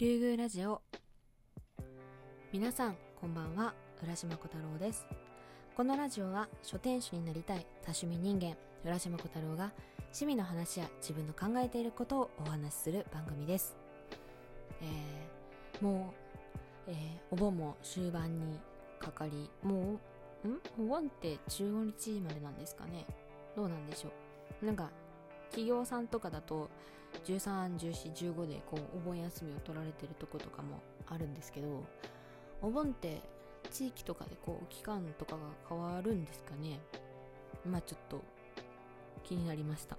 竜宮ラジオ。皆さんこんばんは。浦島小太郎です。このラジオは書店主になりたい多趣味人間浦島小太郎が趣味の話や自分の考えていることをお話しする番組です。えー、もう、えー、お盆も終盤にかかりもうん？お盆って15日までなんですかね？どうなんでしょう？なんか企業さんとかだと13、14、15でこうお盆休みを取られてるとことかもあるんですけどお盆って地域とかでこう期間とかが変わるんですかね？まあちょっと気になりました。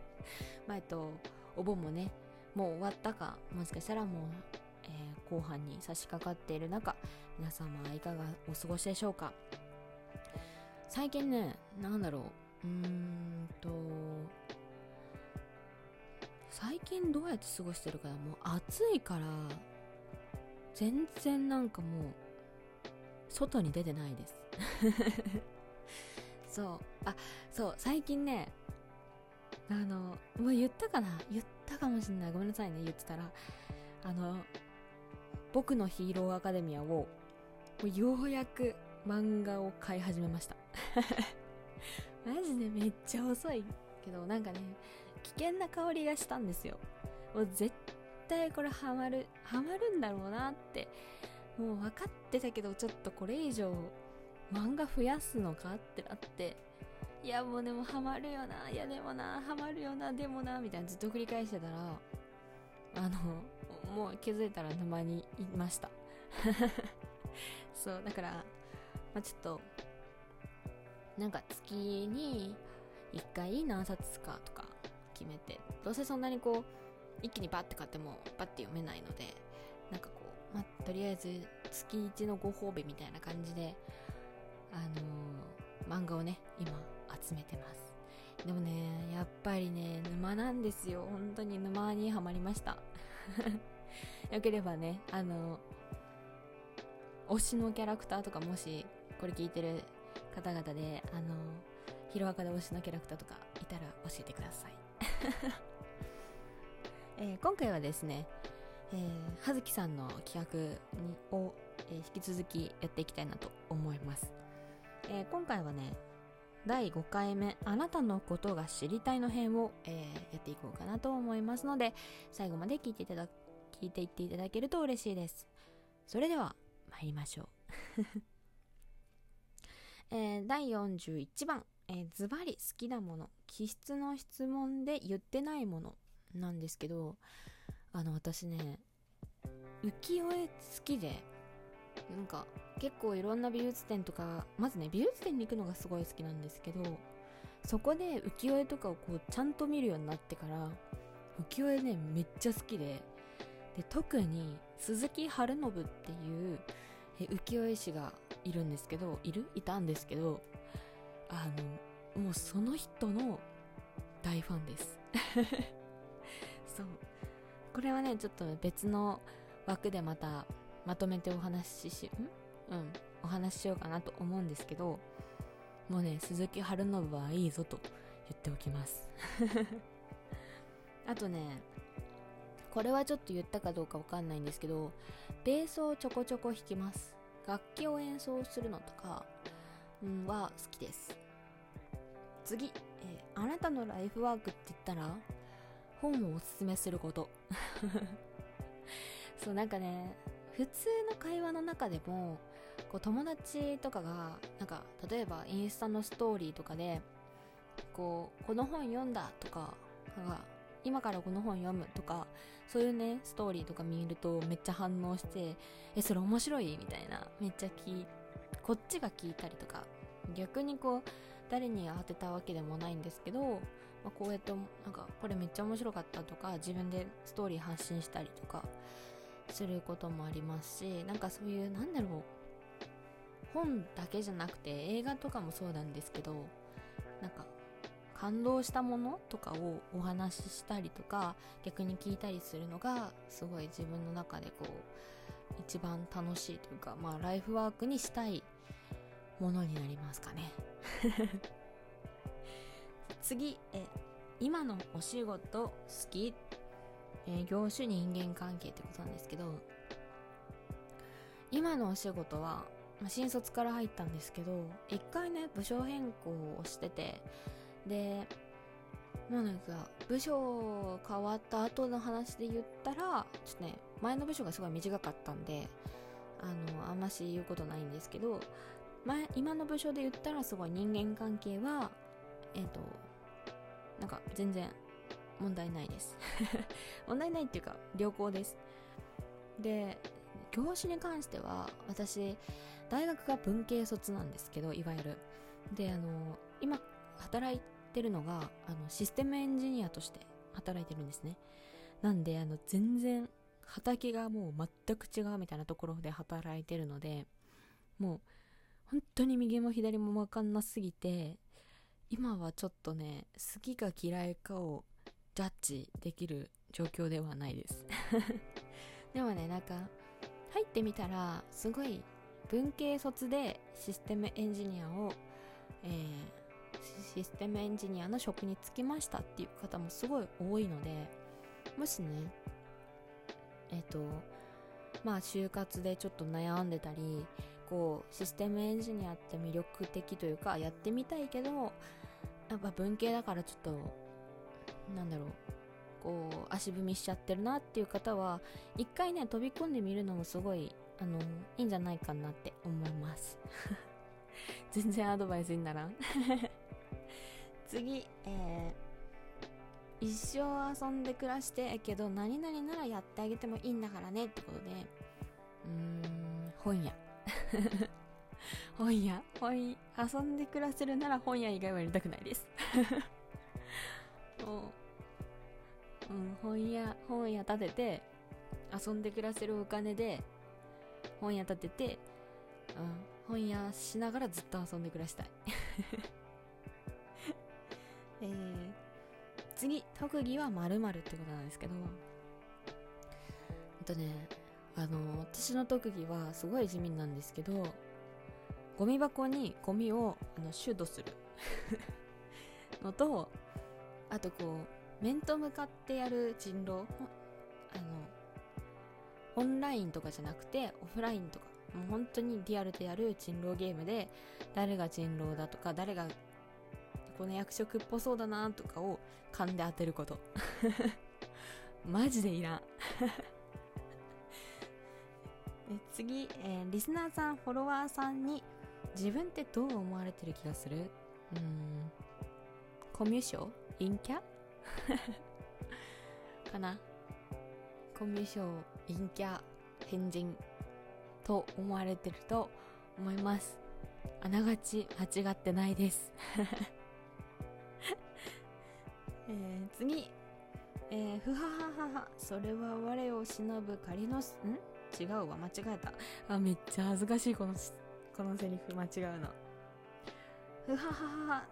まあえっとお盆もねもう終わったかもしかしたらもう、えー、後半に差し掛かっている中皆様いかがお過ごしでしょうか？最近ねなんだろう。うーんと最近どうやって過ごしてるかなもう暑いから全然なんかもう外に出てないです。そう。あそう最近ねあのもう言ったかな？言ったかもしんない。ごめんなさいね言ってたら。あの僕のヒーローアカデミアをようやく漫画を買い始めました。マジでめっちゃ遅いけどなんかね危険な香りがしたんですよ。もう絶対これハマるハマるんだろうなってもう分かってたけどちょっとこれ以上漫画増やすのかってなって。いやもうでもハマるよないやでもなハマるよなでもなみたいなずっと繰り返してたらあのもう気づいたら沼にいました。そうだから、まあ、ちょっとなんか月に1回何冊かとか決めてどうせそんなにこう一気にバッて買ってもバッて読めないのでなんかこう、まあ、とりあえず月1のご褒美みたいな感じであのー、漫画をね今集めてます。でもねやっぱりね沼なんですよ。本当に沼にはまりました。よければねあの推しのキャラクターとかもしこれ聞いてる方々であのヒロアカで推しのキャラクターとかいたら教えてください。えー、今回はですね、えー、葉月さんの企画にを、えー、引き続きやっていきたいなと思います、えー、今回はね第5回目「あなたのことが知りたい」の編を、えー、やっていこうかなと思いますので最後まで聞いていただ聞いていっていただけると嬉しいです。それでは参りましょう。えー、第41番えー、ズバリ好きなもの。気質の質問で言ってないものなんですけどあの私ね浮世絵好きでなんか結構いろんな美術展とかまずね美術展に行くのがすごい好きなんですけどそこで浮世絵とかをこうちゃんと見るようになってから浮世絵ねめっちゃ好きでで特に鈴木春信っていう浮世絵師がいるんですけどいる？いたんですけどあのもうその人の大ファンです。そう。これはねちょっと別の枠でまたまとめてお話ししん？うん。お話ししようかなと思うんですけどもうね鈴木春信はいいぞと言っておきます。あとねこれはちょっと言ったかどうかわかんないんですけどベースをちょこちょこ弾きます。楽器を演奏するのとかは好きです。次、えー、あなたのライフワークって言ったら本をおすすめすること。そうなんかね普通の会話の中でもこう友達とかがなんか例えばインスタのストーリーとかでこうこの本読んだとかなんか今からこの本読むとかそういうねストーリーとか見るとめっちゃ反応してえそれ面白いみたいなめっちゃ聞こっちが聞いたりとか逆にこう誰に当てたわけでもないんですけど、まあ、こうやってなんかこれめっちゃ面白かったとか自分でストーリー発信したりとかすることもありますしなんかそういうなんだろう本だけじゃなくて映画とかもそうなんですけどなんか感動したものとかをお話ししたりとか逆に聞いたりするのがすごい自分の中でこう一番楽しいというかまあライフワークにしたいものになりますかね。次え今のお仕事好き？え、業種人間関係ってことなんですけど今のお仕事は、まあ、新卒から入ったんですけど一回ね部署変更をしててでもうなんか部署変わった後の話で言ったらちょっとね前の部署がすごい短かったんであのあんまし言うことないんですけど前今の部署で言ったらすごい人間関係はえっ、ー、となんか全然問題ないです。問題ないっていうか良好です。で業種に関しては私大学が文系卒なんですけどいわゆる。であの今働いてるのがあのシステムエンジニアとして働いてるんですね。なんであの全然畑がもう全く違うみたいなところで働いてるのでもう本当に右も左も分かんなすぎて今はちょっとね好きか嫌いかをジャッジできる状況ではないです。でもねなんか入ってみたらすごい文系卒でシステムエンジニアを、えー、システムエンジニアの職に就きましたっていう方もすごい多いのでもしねえっ、ー、とまあ就活でちょっと悩んでたりこうシステムエンジニアって魅力的というかやってみたいけどやっぱ文系だからちょっとなんだろうこう足踏みしちゃってるなっていう方は一回ね飛び込んでみるのもすごいあのいいんじゃないかなって思います。全然アドバイスにならん。次えー、一生遊んで暮らしてけど何々ならやってあげてもいいんだからねってことでうーん本屋。本屋。本遊んで暮らせるなら本屋以外はやりたくないです。もう、うん、本屋本屋建てて遊んで暮らせるお金で本屋建てて、うん、本屋しながらずっと遊んで暮らしたい。えー、次特技は〇〇ってことなんですけどえっとねあの私の特技はすごい地味なんですけどゴミ箱にゴミをあのシュートする。のとあとこう面と向かってやる人狼？あのオンラインとかじゃなくてオフラインとか。もう本当にリアルでやる人狼ゲームで誰が人狼だとか誰がこの役職っぽそうだなとかを勘で当てること。マジでいらん。次、えー、リスナーさんフォロワーさんに自分ってどう思われてる気がする？うん。コミュ障？陰キャ？かな？コミュ障陰キャ変人？と思われてると思います。あながち間違ってないです。えー、次。えー、ふはははは。それは我を忍ぶ仮のすん？違うわ。間違えた。あめっちゃ恥ずかしいこのこのセリフ。間違うの。ふははは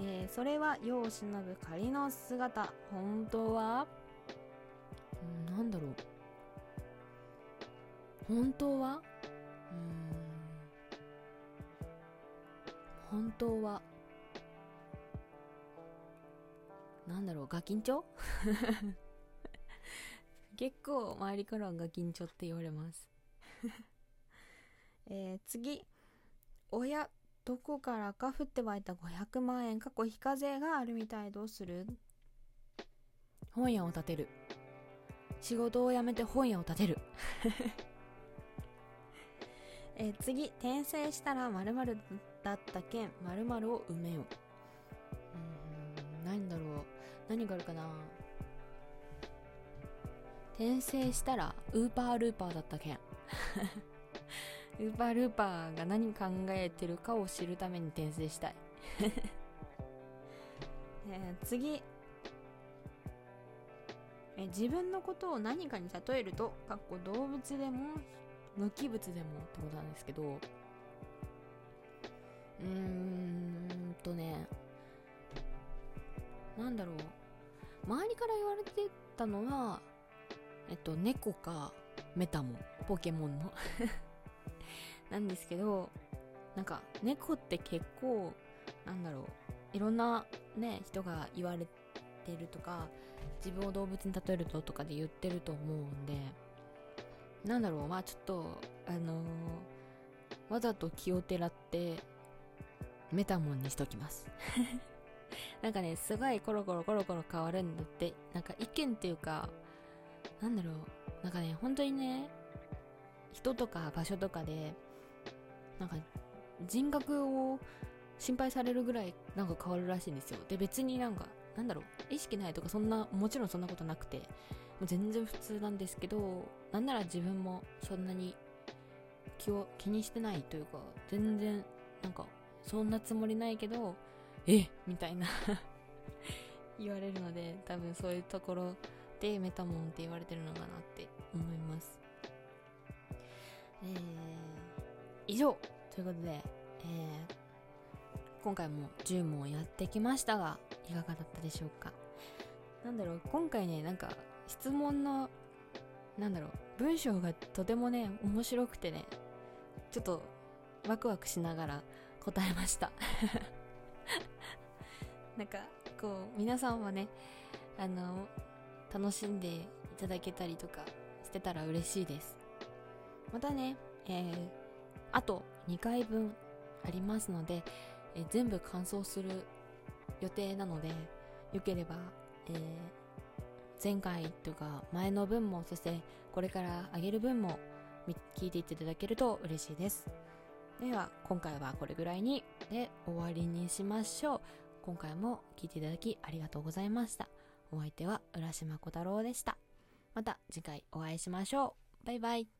えー、それは世を忍ぶ仮の姿。本当は？うんなんだろう。本当は？うん。本当は？なんだろう。ガキンチョ？結構周りからはガキンチョって言われます。えー、次。親どこからか降って湧いた500万円過去非課税があるみたいどうする？本屋を建てる。仕事を辞めて本屋を建てる。えー、次。転生したら〇〇だった件〇〇を埋めよう。うん何だろう。何があるかな？転生したらウーパールーパーだった件 ウーパールーパーが何考えてるかを知るために転生したい。え、次。え自分のことを何かに例えるとかっこ動物でも無機物でもってことなんですけど。うーんとね。なんだろう。周りから言われてたのはえっと、猫かメタモン、ポケモンの。なんですけど、なんか、猫って結構、なんだろう、いろんなね、人が言われてるとか、自分を動物に例えるととかで言ってると思うんでなんだろうまあちょっとあのー、わざと気をてらってメタモンにしときます。なんかねすごいコロコロコロコロ変わるんだってなんか意見っていうかなんだろう。なんかね本当にね人とか場所とかでなんか人格を心配されるぐらいなんか変わるらしいんですよ。で別になんかなんだろう意識ないとかそんなもちろんそんなことなくてもう全然普通なんですけどなんなら自分もそんなに気を気にしてないというか全然なんかそんなつもりないけどえみたいな 言われるので多分そういうところでメタモンって言われてるのかなって思います。えー、以上。ということで、えー、今回も10問やってきましたがいかがだったでしょうか？なんだろう今回ねなんか質問のなんだろう文章がとてもね面白くてねちょっとワクワクしながら答えました。なんかこう皆さんはねあの楽しんでいただけたりとかしてたら嬉しいです。またね、えー、あと2回分ありますので、えー、全部完走する予定なのでよければ、えー、前回とか前の分もそしてこれからあげる分も聞いていただけると嬉しいです。では今回はこれぐらいにで終わりにしましょう。今回も聞いていただきありがとうございました。お相手は浦島小太郎でした。また次回お会いしましょう。バイバイ。